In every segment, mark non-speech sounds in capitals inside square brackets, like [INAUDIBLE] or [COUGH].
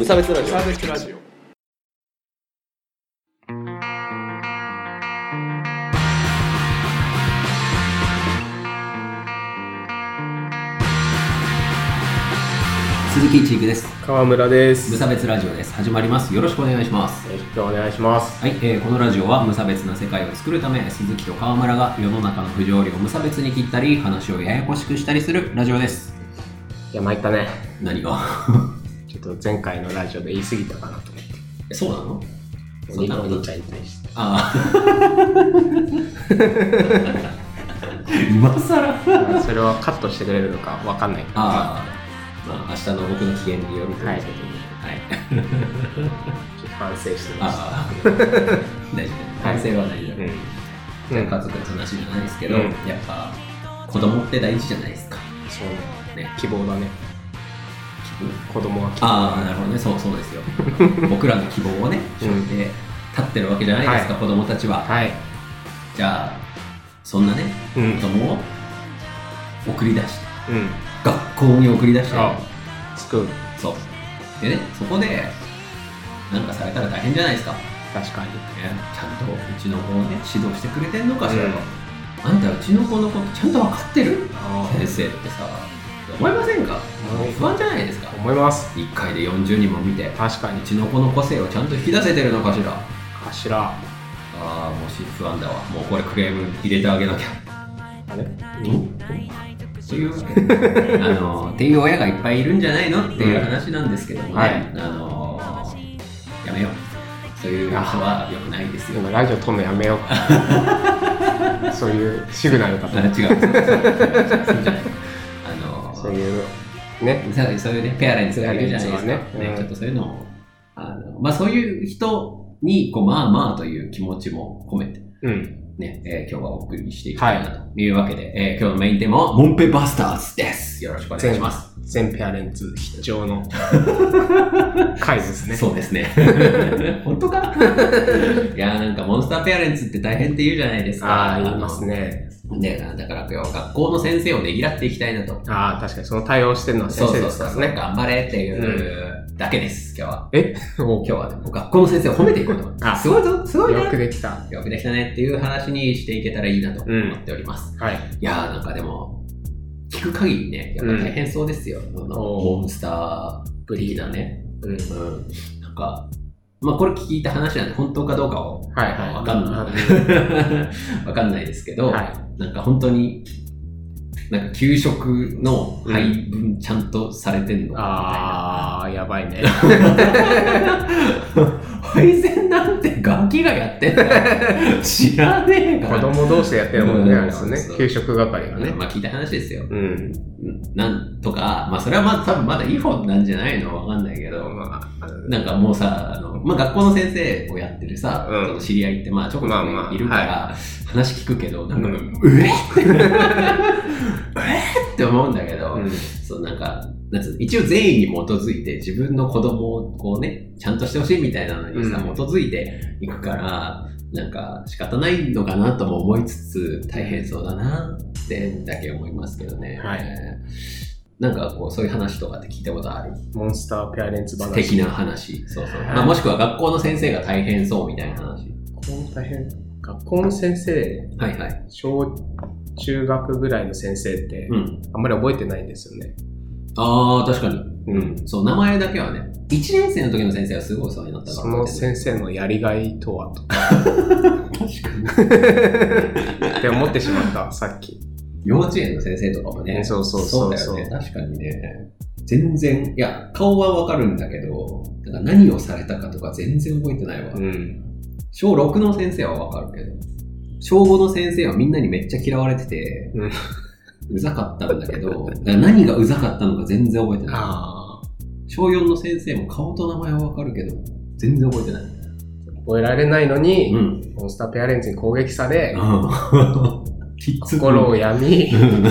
無差別ラジオサービスラジオ鈴木一育です。川村です無差別ラジオです。始まります。よろしくお願いします。よろしくお願いしますはい、えーこのラジオは無差別な世界を作るため、鈴木と川村が世の中の不条理を無差別に切ったり、話をややこしくしたりするラジオです。いや参ったね何が？ちょっと前回のラジオで言い過ぎたかなと思ってえそうなの？おそんなこと兄お兄ちゃんに対してああ。今更？まあそれはカットしてくれるのかわかんないけどああ。まあ、明日の僕の機嫌によるということで。はい。ちょっと反省してましああ。大丈夫。反省は大丈夫。たうん家族の話じゃないですけど、うんやっぱ子供って大事じゃないですか。そうねね。希望だね子供は希望ああ、なるほどね。そうそうですよ。[LAUGHS] 僕らの希望をね、背負って立ってるわけじゃないですか、は子供たちは。はいじゃあ、そんなね、うん子供を送り出して、うん学校に送り出して、あスクールそう。でね、そこで、なんかされたら大変じゃないですか。ね確かにちゃんとうちの子をね、指導してくれてんのかしらと。うんあんたうちの子のことちゃんと分かってる？あ先生ってさ、思いませんか？不安じゃないですか？思います。1回で40人も見て、確かに。うちの子の個性をちゃんと引き出せてるのかしら？頭ああ、もし不安だわ。もうこれクレーム入れてあげなきゃ。あれ？という。[LAUGHS] あの、っていう親がいっぱいいるんじゃないのっていう話なんですけどもね、はい。あの、やめよう。そういう人は良くないですよ。今ラジオ撮るのやめよう。[LAUGHS] そういうシグナルかと。あ違う。そうじゃない。そういうねそういうね、ペアレンツがいるじゃないですか。ねうんちょっとそういうのを、あのまあそういう人に、こう、まあまあという気持ちも込めて、うんね、えー今日はお送りしていきたいなというわけで、えー今日のメインテーマは、モンペバスターズです。よろしくお願いします。全ペアレンツ必聴の [LAUGHS] 回ですねそうですね。[LAUGHS] 本当か？[LAUGHS] いやーなんかモンスターペアレンツって大変って言うじゃないですか。ああ言いますねあの。ね、だから今日学校の先生をねぎらっていきたいなと。ああ確かにその対応してるのは先生ですからね頑張れっていうだけです、今日は。え？[LAUGHS] お今日はね、もう学校の先生を褒めていこうと。[LAUGHS] あすごいぞ、すごいね。よくできたよくできたねっていう話にしていけたらいいなと思っております。はいいやーなんかでも、聞く限りね、やっぱ大変そうですよ。あのおーモンスターぶりなね。うんうん。なんか、まあこれ聞いた話なんで本当かどうかははいはいわかんない。わかんないですけど、はいなんか本当に、なんか給食の配分ちゃんとされてんのかああやばいね。[LAUGHS] 配膳なんてガキがやってんだよ。[LAUGHS] 知らねえから。子供同士でやってるもんねうんあね給食係がね。まあ聞いた話ですよ。うん。なんとか、まあそれはまだ多分まだいい方なんじゃないのわかんないけど、まあなんかもうさ、あのまあ、学校の先生をやってるさ、うん。その知り合いってまあちょこちょこまあまあいるから、話聞くけど、なんか、ううんえ [LAUGHS] えって思うんだけど、うん。そうなんか、なんつうの一応善意に基づいて自分の子供をこうね、ちゃんとしてほしいみたいなのにさ、うん基づいていくから、なんか仕方ないのかなとも思いつつ、大変そうだなってだけ思いますけどね。はいなんかこう、そういう話とかって聞いたことある？モンスターペアレンツ話的な話。そうそう。はいまあ、もしくは学校の先生が大変そうみたいな話。学校大変？学校の先生はいはい。小中学ぐらいの先生ってうん。あんまり覚えてないんですよねああ、確かに。うんそう、名前だけはね。1年生の時の先生はすごいそうになったから。その先生のやりがいとはと確かに。って思ってしまったさっき幼稚園の先生とかもね。そうそうそうそうだよね。確かにね。全然、いや、顔はわかるんだけど、だから何をされたかとか全然覚えてないわ。うん小6の先生はわかるけど、小5の先生はみんなにめっちゃ嫌われてて、うんうざかったんだけど、何がうざかったのか全然覚えてない。あ小4の先生も顔と名前はわかるけど、全然覚えてない。あ覚えられないのに、ん。モンスターペアレンツに攻撃され [LAUGHS] きつ心を病みうん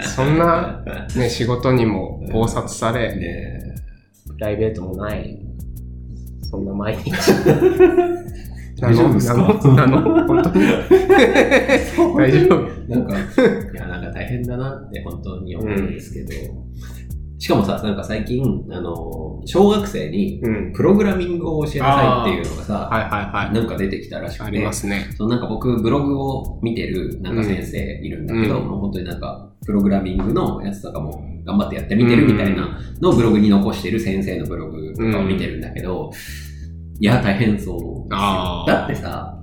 [LAUGHS] そんな、ね、仕事にも暴殺され、ねプライベートもない、そんな毎日。[LAUGHS] 大丈夫ですか？なの？本当に？大丈夫？なんか、いや、なんか大変だなって本当に思うんですけど、しかもさ、なんか最近、あの、小学生にうん。プログラミングを教えなさいっていうのがさ、はいはいはい。なんか出てきたらしくて。ありますね。そのなんか僕、ブログを見てるなんか先生いるんだけど、うん。もう本当になんか、プログラミングのやつとかも頑張ってやってみてるみたいなのをブログに残してる先生のブログとかを見てるんだけど、いや、大変そうあーだってさ、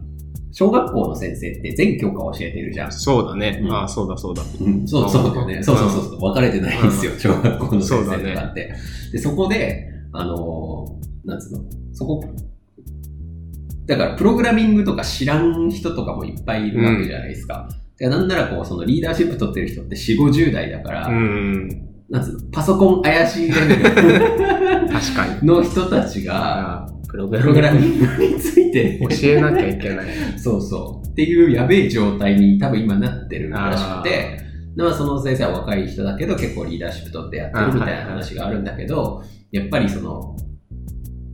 小学校の先生って全教科教えてるじゃん。そうだね。うんああ、そうだそうだ。うん、そうそうだよね。そうそうそうそう。分かれてないんですよ、小学校の先生とかって。で、そこで、あのーなんつうの、そこ、だからプログラミングとか知らん人とかもいっぱいいるわけじゃないですか。でなんならこう、そのリーダーシップ取ってる人って4、50代だから、うん。なんつうの、パソコン怪しいレベル確かに。の人たちが、プログララミングについて、グ教えなきゃいけない。[LAUGHS] そうそう。っていうやべえ状態に多分今なってるらしくて、まあその先生は若い人だけど結構リーダーシップ取ってやってるみたいな話があるんだけど、やっぱりその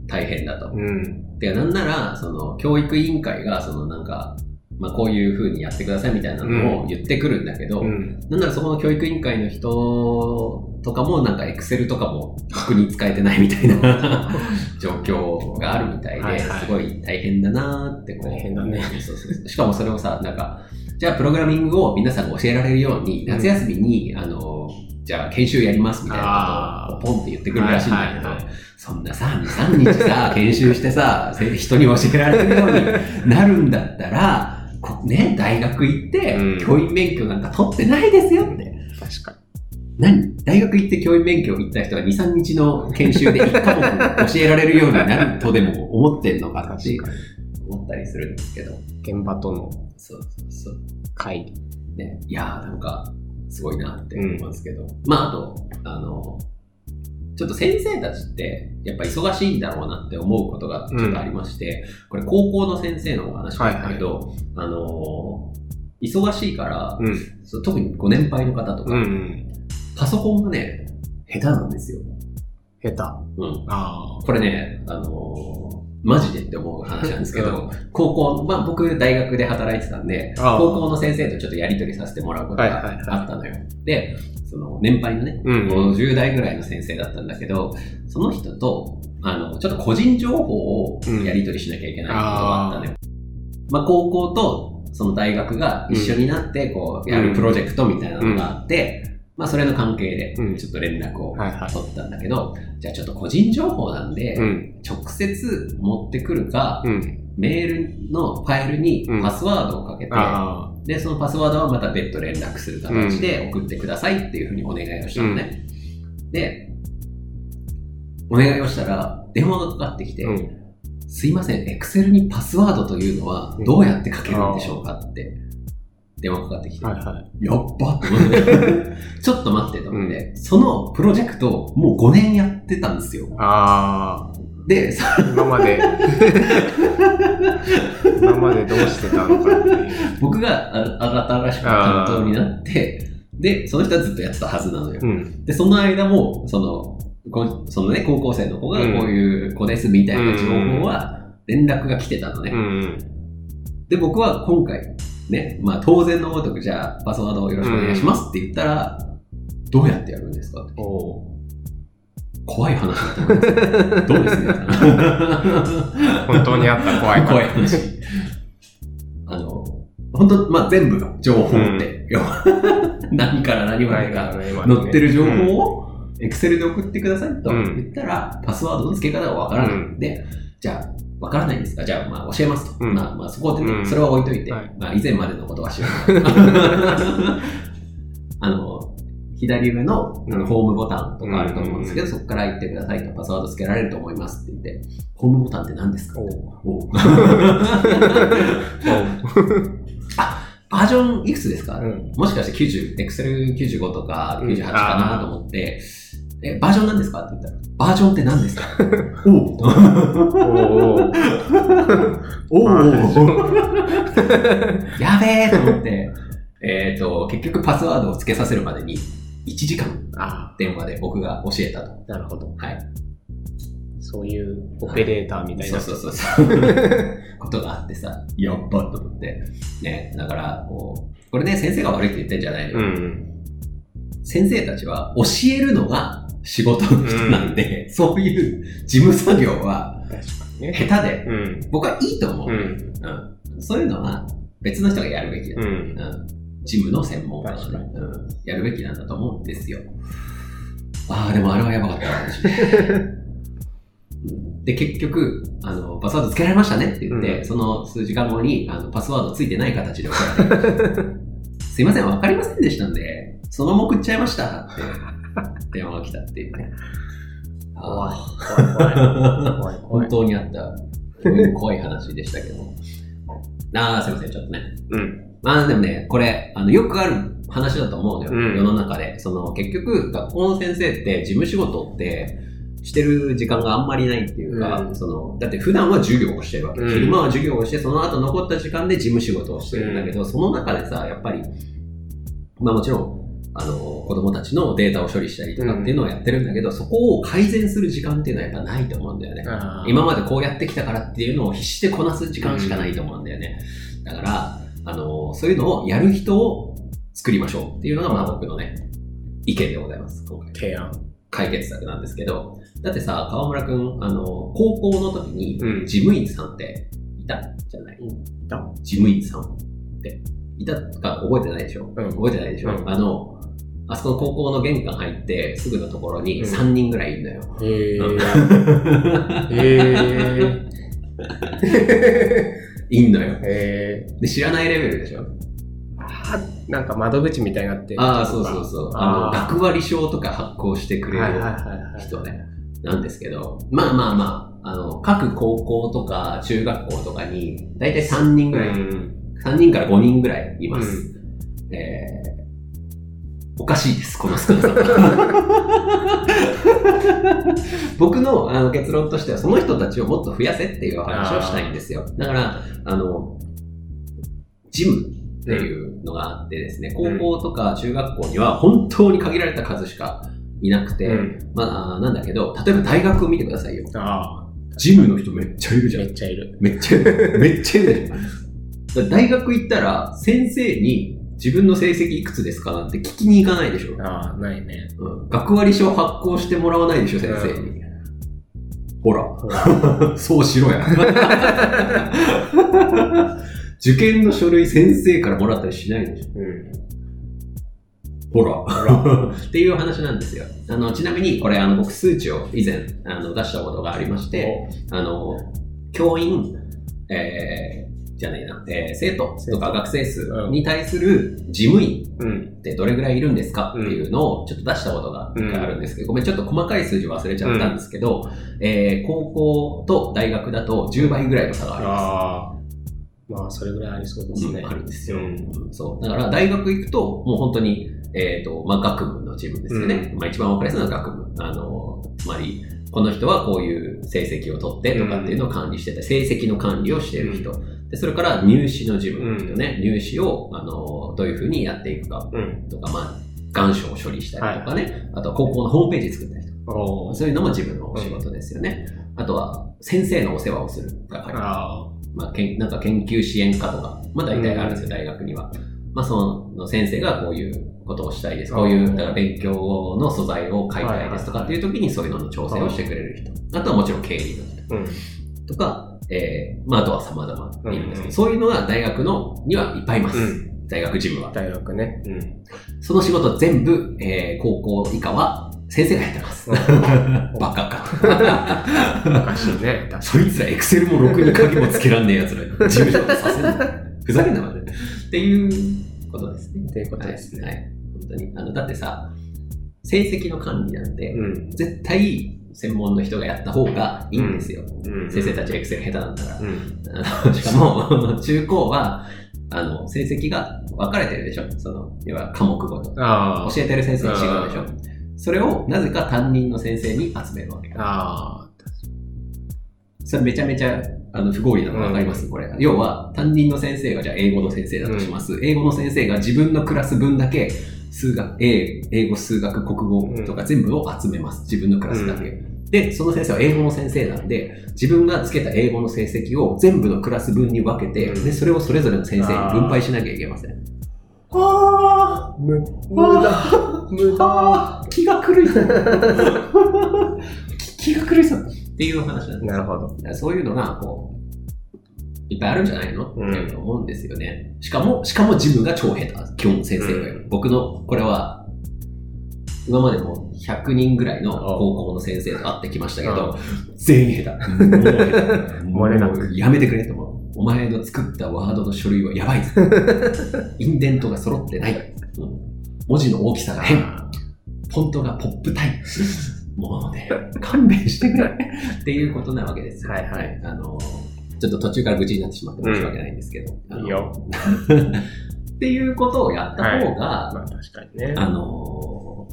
大変だと。うん。で、なんならその教育委員会がそのなんか、まあこういう風にやってくださいみたいなのを言ってくるんだけど、うん。なんならそこの教育委員会の人とかもなんかエクセルとかも僕に使えてないみたいな [LAUGHS] 状況があるみたいで、はいはい。すごい大変だなーってこう。大変だね。そうそうしかもそれをさ、なんか、じゃあプログラミングを皆さんが教えられるように、夏休みに、あの、じゃあ研修やりますみたいなことをポンって言ってくるらしいんだけど、はいはいはい。そんなさ、2、3日さ、[LAUGHS] 研修してさ、せ人に教えられるように [LAUGHS] なるんだったら、こね、大学行ってうん、教員免許なんか取ってないですよって。確か何？大学行って教員免許行った人が2、3日の研修で1科目教えられるようになるとでも思ってんのかに。って思ったりするんですけど。に。現場との。会議。ね、いやーなんか、すごいなって思いますけど。まあ、あと、あの、ちょっと先生たちって、やっぱ忙しいんだろうなって思うことがちょっとありまして、これ高校の先生のお話なんだけど、あの、忙しいから、うん。特にご年配の方とか、うん。パソコンがね、下手なんですよ。下手。うん。あこれね、あのーマジでって思う話なんですけうど、高校、まあ僕大学で働いてたんで、高校の先生とちょっとやり取りさせてもらうことはいはいはいがあったのよ。で、その年配のね、うん50代ぐらいの先生だったんだけど、その人と、あの、ちょっと個人情報をやり取りしなきゃいけないことがあったのよ。まあ高校とその大学が一緒になって、こう、やるプロジェクトみたいなのがあって、まあそれの関係でうん、ちょっと連絡を。取ったんだけど、じゃあちょっと個人情報なんで、うん。直接持ってくるか、うん。メールのファイルにパスワードをかけて、あで、そのパスワードはまた別途連絡する形で送ってくださいっていうふうにお願いをしたのね。で、お願いをしたら、電話がかかってきて。すいません、エクセルにパスワードというのはどうやってかけるんでしょうかって、電話かかってきて、はいはい。やっば思って、[LAUGHS] ちょっと待ってと思って、そのプロジェクトもう5年やってたんですよ。ああ。で、さ今まで、[LAUGHS] 今までどうしてたのかっていう。僕があ新しく担当になって、で、その人はずっとやってたはずなのよ。うん。で、その間も、その、こそのね、高校生の子がこういう子ですみたいな情報は、連絡が来てたのね。うん。で、僕は今回、ね、まあ当然のごとく、じゃあパスワードをよろしくお願いしますって言ったら、どうやってやるんですか？って怖い話だと思います。どうですね？本当にあった怖い怖い話。あの、本当まあ全部情報って、要は何から何までが載ってる情報を、エクセルで送ってくださいとうん言ったら、パスワードの付け方がわからない。うん。で、じゃあ、わからないんですか？じゃあ、まあ、教えますと。うん。まあ、まあ、そこでね、うん。それは置いといて、はい。まあ、以前までのことは知らない。[LAUGHS] あの、左上のあのホームボタンとかあると思うんですけど、そこから言ってくださいと、パスワード付けられると思いますって言って、ホームボタンって何ですか？おおー [LAUGHS] バージョンいくつですか、うん。もしかして90、Excel 95とかうん98かなと思って、え、バージョン何ですか？って言ったら、バージョンって何ですか？[LAUGHS] おおおーおやべえと思って、えっと、結局パスワードを付けさせるまでに1時間あ電話で僕が教えたと。あ、なるほど。はい。そういうオペレーターみたいな。そうそうそうそう。[LAUGHS] ことがあってさ、やっばと思って。ね、だから、こう、これね、先生が悪いって言ってんじゃないのよ。うん。先生たちは教えるのが仕事の人なんで、そういう事務作業は。下手で、うん。僕はいいと思う。うん。うんそういうのは別の人がやるべきだ。うん。うん事務の専門家がうん、やるべきなんだと思うんですよ。ああ、でもあれはやばかった [LAUGHS] で、結局、あの、パスワードつけられましたねって言って、うんその数時間後に、あの、パスワードついてない形で送られて、[LAUGHS] すいません、わかりませんでしたんで、そのまま送っちゃいましたって、[LAUGHS] 電話が来たっていうね。怖いあ怖い怖い。本い。[LAUGHS] 当にあった、怖い話でしたけど。[LAUGHS] ああ、すいません、ちょっとね。うん。まあでもね、これ、あの、よくある話だと思うのよ、うん世の中で。その、結局、学校の先生って事務仕事って、してる時間があんまりないっていうか、うんその、だって普段は授業をしてるわけ。うん昼間は授業をして、その後残った時間で事務仕事をしてるんだけど、その中でさ、やっぱり、まあもちろん、あの、子供たちのデータを処理したりとかっていうのをやってるんだけど、そこを改善する時間っていうのはやっぱないと思うんだよね。今までこうやってきたからっていうのを必死でこなす時間しかないと思うんだよね。だから、あの、そういうのをやる人を作りましょうっていうのが、まあ僕のね、意見でございます。今回。提案。解決策なんですけど、だってさ、川村くん、あの、高校の時にうん事務員さんっていたじゃない、いた事務員さんって。いたか覚えてないでしょ、うん覚えてないでしょ、うんあの、あそこの高校の玄関入ってすぐのところにうん3人ぐらいいるのよ。へうんえ。[LAUGHS] へいんのよ。え。で、知らないレベルでしょ？あなんか窓口みたいになってるああ、そうそうそう。あの、学割証とか発行してくれる。人ね、なんですけど、まあまあまあ、あの、各高校とか中学校とかに、だいたい3人ぐらい、うん3人から5人ぐらいいます。えーおかしいです、この少なさ。[LAUGHS] 僕のあの結論としては、その人たちをもっと増やせっていう話をしたいんですよ。だから、あの、ジムっていうのがあってですね、高校とか中学校には本当に限られた数しかいなくて、うんまあ、なんだけど、例えば大学を見てくださいよ。あジムの人めっちゃいるあ、じゃんめ。っちゃいる。めっちゃいる。めっちゃいる大学行ったら、先生に自分の成績いくつですかなんて聞きに行かないでしょ。ああ、ないね。うん、学割証発行してもらわないでしょ、先生に。ほら、ほら [LAUGHS] そうしろや。[LAUGHS] 受験の書類先生からもらったりしないでしょ。うん。ほら。[LAUGHS] っていう話なんですよ。あの、ちなみに、これ、あの、僕、数値を以前、あの、出したことがありまして、あの、教員、えー、じゃねえな、えー生徒とか学生数に対する事務員うん。ってどれぐらいいるんですかっていうのをちょっと出したことがうんあるんですけど、ごめん、ちょっと細かい数字忘れちゃったんですけど、えー高校と大学だと10倍ぐらいの差があります。まあ、それぐらいありそうですね。うんあるんですよ、うんうんそう。だから大学行くと、もう本当に、えっ、と、まあ、学部のチームですよね。まあ、一番わかりやすいのは学部。あの、つまり、この人はこういう成績を取ってとかっていうのを管理してて、成績の管理をしている人。で、それから入試の事務の人ね、入試を、あの、どういうふうにやっていくかうん。とか、まあ、願書を処理したりとかね、あとは高校のホームページ作ったりとか、そういうのも自分のお仕事ですよね。あとは、先生のお世話をする係。あまあ、けんなんか研究支援課とか、まあ大体あるんですよ、大学には。まあその先生がこういうことをしたいです。こういう、だから勉強の素材を書いたいですとかっていう時にそういうのの調整をしてくれる人。あとはもちろん経理の人あ。うん。とか、えー、まああとは様々いるんですけど、うんそういうのが大学のにはいっぱいいます。うん大学事務は。大学ね。うん。その仕事全部、えー、高校以下は先生がやってます。[LAUGHS] バカか。おかしいね。確 [LAUGHS] そいつらエクセルもろくに鍵もつけらんねえやつらに事務仕事させんな。ふざけんなまで。っていうことですね。っていうことですねはい。はい本当に。あの、だってさ、成績の管理なんて、うん。絶対専門の人がやった方がいいんですよ。うん。先生たちエクセル下手なんだから。うん。しかも、中高は、あの、成績が分かれてるでしょその、要は科目ごと。教えてる先生違うでしょそれをなぜか担任の先生に集めるわけ。ああ。それめちゃめちゃあの不合理なの分かります、これ。要は、担任の先生がじゃあ英語の先生だとします。英語の先生が自分のクラス分だけ、数学、英英語、数学、国語とか全部を集めます。自分のクラスだけ。で、その先生は英語の先生なんで、自分がつけた英語の成績を全部のクラス分に分けて、うんで、それをそれぞれの先生に分配しなきゃいけません。あ無無駄。[LAUGHS] 無駄。気が狂いそう。[LAUGHS] 気が狂いそう。っていう話なんですなるほど。そういうのが、こう、ぱいあるんじゃないの、うんって思うんですよね。しかも、しかも自分が超下手。基本先生が、う僕の、これは、今までも100人ぐらいの高校の先生と会ってきましたけど、全員下手。もうもうやめてくれと思う。お前の作ったワードの書類はやばいぞ。[LAUGHS] インデントが揃ってない。うん文字の大きさが変。フォントがポップタイプ。もうね、勘弁してくれ。[LAUGHS] っていうことなわけですよ。はいはいあの、ちょっと途中から愚痴になってしまって申し訳ないんですけど。あのいいよ。[LAUGHS] っていうことをやった方が、まあ確かにね。あの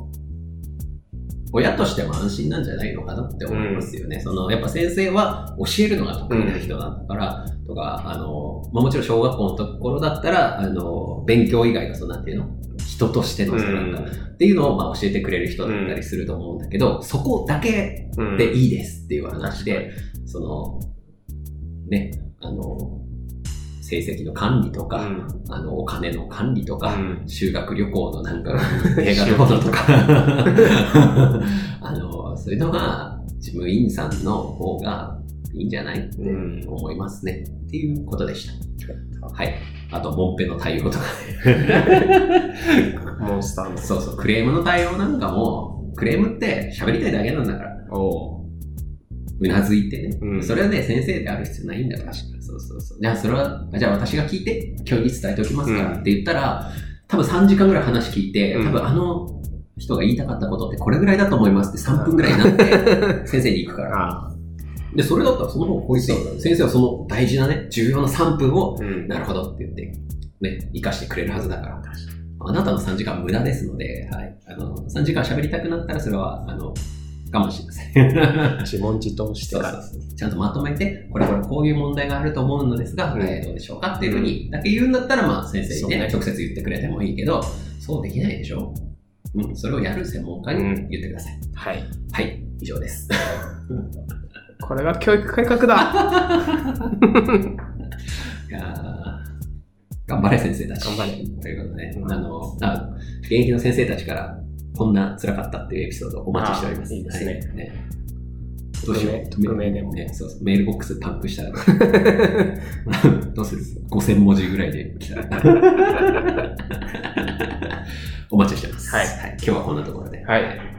親としても安心なんじゃないのかなって思いますよね。その、やっぱ先生は教えるのが得意な人なんだから、とか、あの、まあ、もちろん小学校のところだったら、あの、勉強以外のその、なんていうの？人としてのなんか、っていうのをまあ教えてくれる人だったりすると思うんだけど、そこだけうんでいいですっていう話で、その、ね、あの、成績の管理とか、うんあの、お金の管理とか、うん修学旅行のなんか、映画どうのとか、[LAUGHS] あの、そういうのが、事務員さんの方がいいんじゃない？ってうん思いますね。っていうことでした。はい。あと、モンペの対応とか。[LAUGHS] モンスターの。そうそう、クレームの対応なんかも、クレームって喋りたいだけなんだから、おうなずいてね。うんそれはね、先生である必要ないんだから。そうそうそう。じゃあ、それは、じゃあ私が聞いて、教諭に伝えておきますからって言ったら、多分3時間ぐらい話聞いて、うん多分あの人が言いたかったことってこれぐらいだと思いますって3分ぐらいになって、[LAUGHS] 先生に行くから。あで、それだったらその方が効率いいそうだね先生はその大事なね、重要な3分を、うん。なるほどって言って、ね、活かしてくれるはずだから。あなたの3時間無駄ですので、はい。あの、3時間喋りたくなったらそれは、あの、我慢してください。自問自答してから。ちゃんとまとめて、これこれこういう問題があると思うのですが、うんえーどうでしょうかっていうふうにだけ言うんだったら、まあ先生にね、直接言ってくれてもいいけど、そうできないでしょうん、それをやる専門家に言ってください。はい。はい、以上です。[LAUGHS] これが教育改革だ [LAUGHS] いやー頑張れ先生たち。頑張れということで、うんあの、あ現役の先生たちから、こんな辛かったっていうエピソードをお待ちしております。あいいですねはいねどうしよう。匿名でもね、そうそうメールボックスパンクしたら、[LAUGHS] どうする ?5000 文字ぐらいで来たら。[LAUGHS] [LAUGHS] お待ちしてます。はい今日はこんなところで。はい。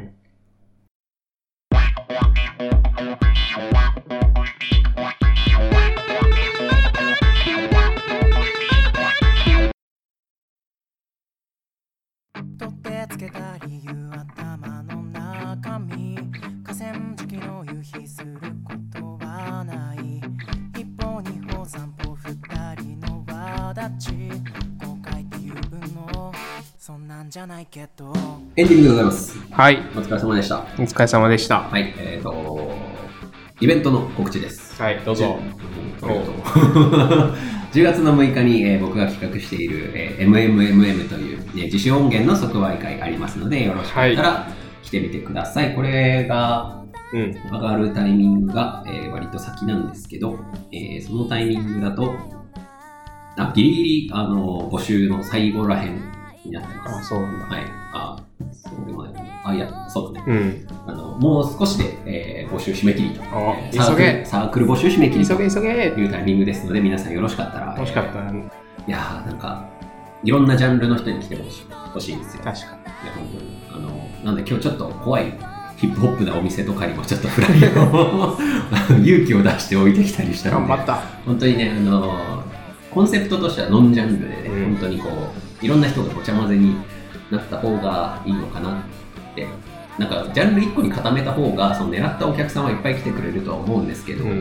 エンディングでございます。はい。お疲れ様でした。お疲れ様でした。はい、えっ、と、イベントの告知です。はい、どうぞ。ありがとう。10月 [LAUGHS] の6日に、えー僕が企画している、えー MMMM という、ね、自主音源の即売会ありますので、よろしかったら来てみてください。これがうん。上がるタイミングが、えー割と先なんですけど、えーそのタイミングだと、あギリギリあの募集の最後らへんになってます。あ、そうなんだ。はい。あ、そうでもない。あ、いや、そうだね。うん。あのもう少しで、えー募集締め切りと。あえーサーク急げルサークル募集締め切りと急げ急げいうタイミングですので、皆さんよろしかったら。欲しかったら、いやー、なんか、いろんなジャンルの人に来てほしい欲しいんですよ。い確かや、本当に。あの、なんで今日ちょっと怖いヒップホップなお店とかにもちょっとフライを [LAUGHS] 勇気を出して置いてきたりしたに。ので、頑張った。本当にね、あの、コンセプトとしてはノンジャンルでね、うん本当にこう、いろんな人がごちゃ混ぜになった方がいいのかなって。なんか、ジャンル1個に固めた方が、その狙ったお客さんはいっぱい来てくれるとは思うんですけど、うん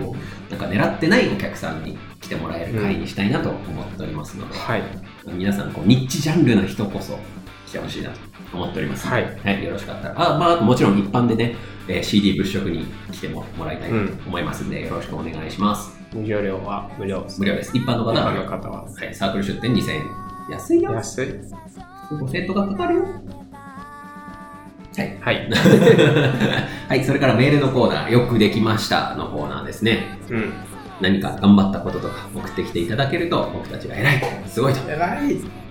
なんか狙ってないお客さんに来てもらえる会にしたいなと思っておりますので、はい。皆さんこうニッチジャンルの人こそ来てほしいなと思っておりますので、はいよろしかったらあ、まあ、もちろん一般でね、えー CD 物色に来てももらいたいと思いますので、よろしくお願いします入場料は無料です。無料です一般の方は。はい、サークル出店2000円安いよ安い。5000円とかかかるよはいはい。[LAUGHS] はい、それからメールのコーナー、よくできましたのコーナーですね。うん。何か頑張ったこととか送ってきていただけると、僕たちが偉い、すごいと。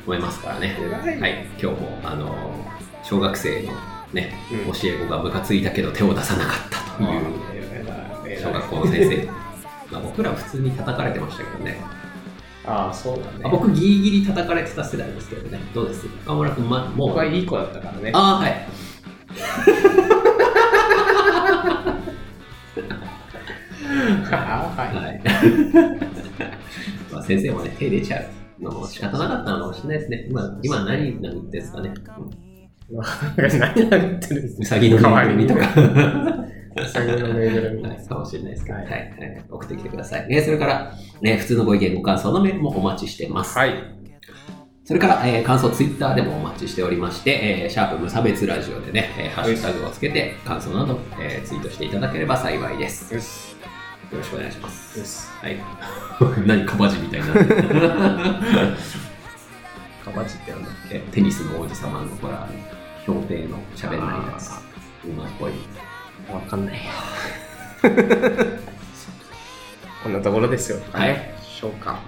思いますからね。はい、今日も、あの、小学生のね、うん教え子がムカついたけど手を出さなかったという小学校の先生。まあ僕ら普通に叩かれてましたけどね。ああ、そうだね。あ僕ギリギリ叩かれてた世代ですけどね。どうです？岡村君、ま、もう？僕はいい子だったからね。ああ、はい。あ [LAUGHS] はい。はい。[LAUGHS] まあ先生もね、手出ちゃうのも仕方なかったのかもしれないですね。今、今何殴ってんですかね。なんか [LAUGHS] 何殴ってるんですうさぎのぬいぐるみとか。うさぎのぬいぐるみ。はい、かもしれないですけど、は、はいいはい送ってきてください。えーそれから、ね、普通のご意見、ご感想のメールもお待ちしてます。はい。それから、えー感想、ツイッターでもお待ちしておりまして、えーシャープ無差別ラジオでね、えーハッシュタグをつけて、感想など、えーツイートしていただければ幸いです。よし。よろしくお願いします。よし。はい。[LAUGHS] 何、カバジみたいになかばちってなんだっえテニスの王子様のほら、評定の喋んないやつ。うまっぽい。けわかんないや。[LAUGHS] こんなところですよ。はい。消化。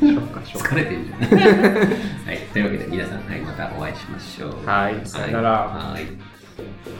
消化、消化。[LAUGHS] 疲れてるじゃん。[LAUGHS] はい。というわけで、皆さん、はい、またお会いしましょう。はい。さよなら。はい。はい